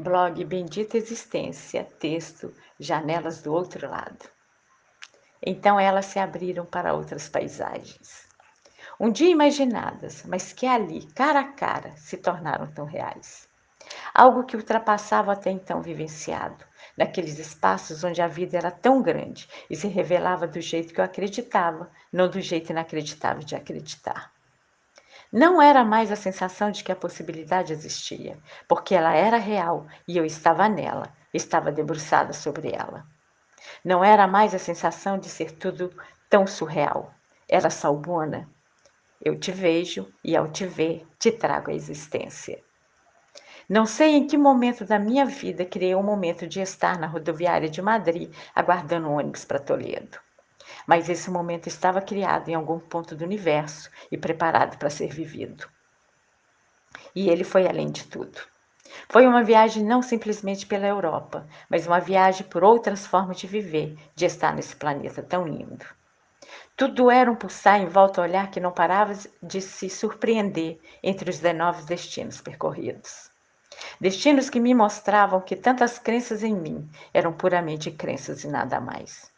Blog Bendita Existência, texto Janelas do Outro Lado. Então elas se abriram para outras paisagens. Um dia imaginadas, mas que ali, cara a cara, se tornaram tão reais. Algo que ultrapassava até então vivenciado, naqueles espaços onde a vida era tão grande e se revelava do jeito que eu acreditava, não do jeito inacreditável de acreditar. Não era mais a sensação de que a possibilidade existia, porque ela era real e eu estava nela, estava debruçada sobre ela. Não era mais a sensação de ser tudo tão surreal. Era salbona. Eu te vejo e ao te ver, te trago a existência. Não sei em que momento da minha vida criei o um momento de estar na rodoviária de Madrid aguardando o ônibus para Toledo mas esse momento estava criado em algum ponto do universo e preparado para ser vivido. E ele foi além de tudo. Foi uma viagem não simplesmente pela Europa, mas uma viagem por outras formas de viver, de estar nesse planeta tão lindo. Tudo era um pulsar em volta ao olhar que não parava de se surpreender entre os 19 destinos percorridos. Destinos que me mostravam que tantas crenças em mim eram puramente crenças e nada mais.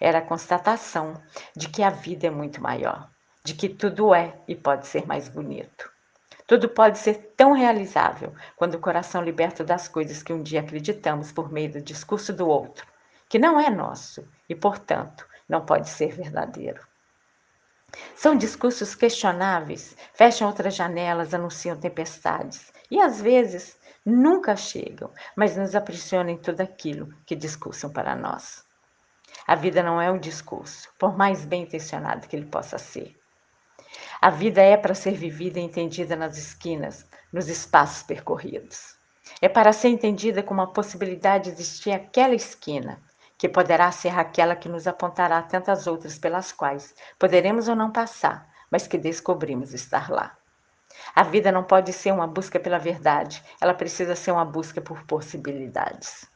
Era a constatação de que a vida é muito maior, de que tudo é e pode ser mais bonito. Tudo pode ser tão realizável quando o coração liberta das coisas que um dia acreditamos por meio do discurso do outro, que não é nosso e, portanto, não pode ser verdadeiro. São discursos questionáveis, fecham outras janelas, anunciam tempestades e, às vezes, nunca chegam, mas nos aprisionam em tudo aquilo que discursam para nós. A vida não é um discurso, por mais bem intencionado que ele possa ser. A vida é para ser vivida e entendida nas esquinas, nos espaços percorridos. É para ser entendida como a possibilidade de existir aquela esquina, que poderá ser aquela que nos apontará tantas outras pelas quais poderemos ou não passar, mas que descobrimos estar lá. A vida não pode ser uma busca pela verdade, ela precisa ser uma busca por possibilidades.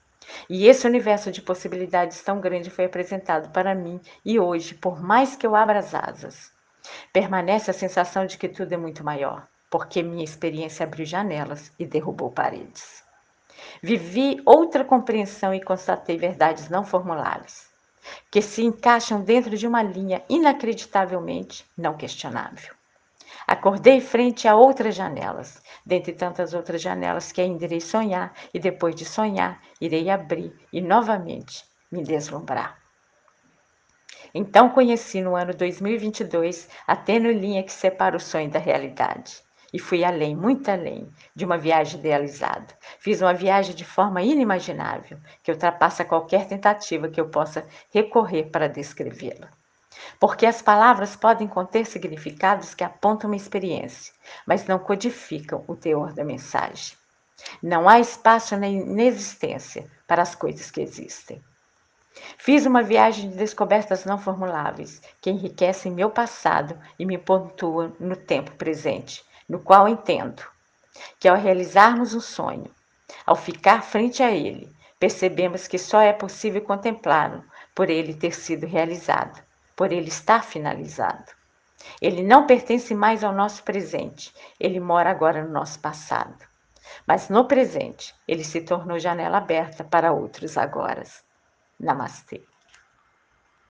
E esse universo de possibilidades tão grande foi apresentado para mim e hoje, por mais que eu abra as asas, permanece a sensação de que tudo é muito maior, porque minha experiência abriu janelas e derrubou paredes. Vivi outra compreensão e constatei verdades não formuláveis, que se encaixam dentro de uma linha inacreditavelmente não questionável. Acordei frente a outras janelas, dentre tantas outras janelas que ainda irei sonhar, e depois de sonhar, irei abrir e novamente me deslumbrar. Então conheci no ano 2022 a tênue linha que separa o sonho da realidade. E fui além, muito além, de uma viagem idealizada. Fiz uma viagem de forma inimaginável, que ultrapassa qualquer tentativa que eu possa recorrer para descrevê-la. Porque as palavras podem conter significados que apontam uma experiência, mas não codificam o teor da mensagem. Não há espaço na inexistência para as coisas que existem. Fiz uma viagem de descobertas não formuláveis que enriquecem meu passado e me pontuam no tempo presente, no qual entendo que ao realizarmos um sonho, ao ficar frente a ele, percebemos que só é possível contemplá-lo por ele ter sido realizado por ele estar finalizado. Ele não pertence mais ao nosso presente, ele mora agora no nosso passado. Mas no presente, ele se tornou janela aberta para outros agora. Namastê.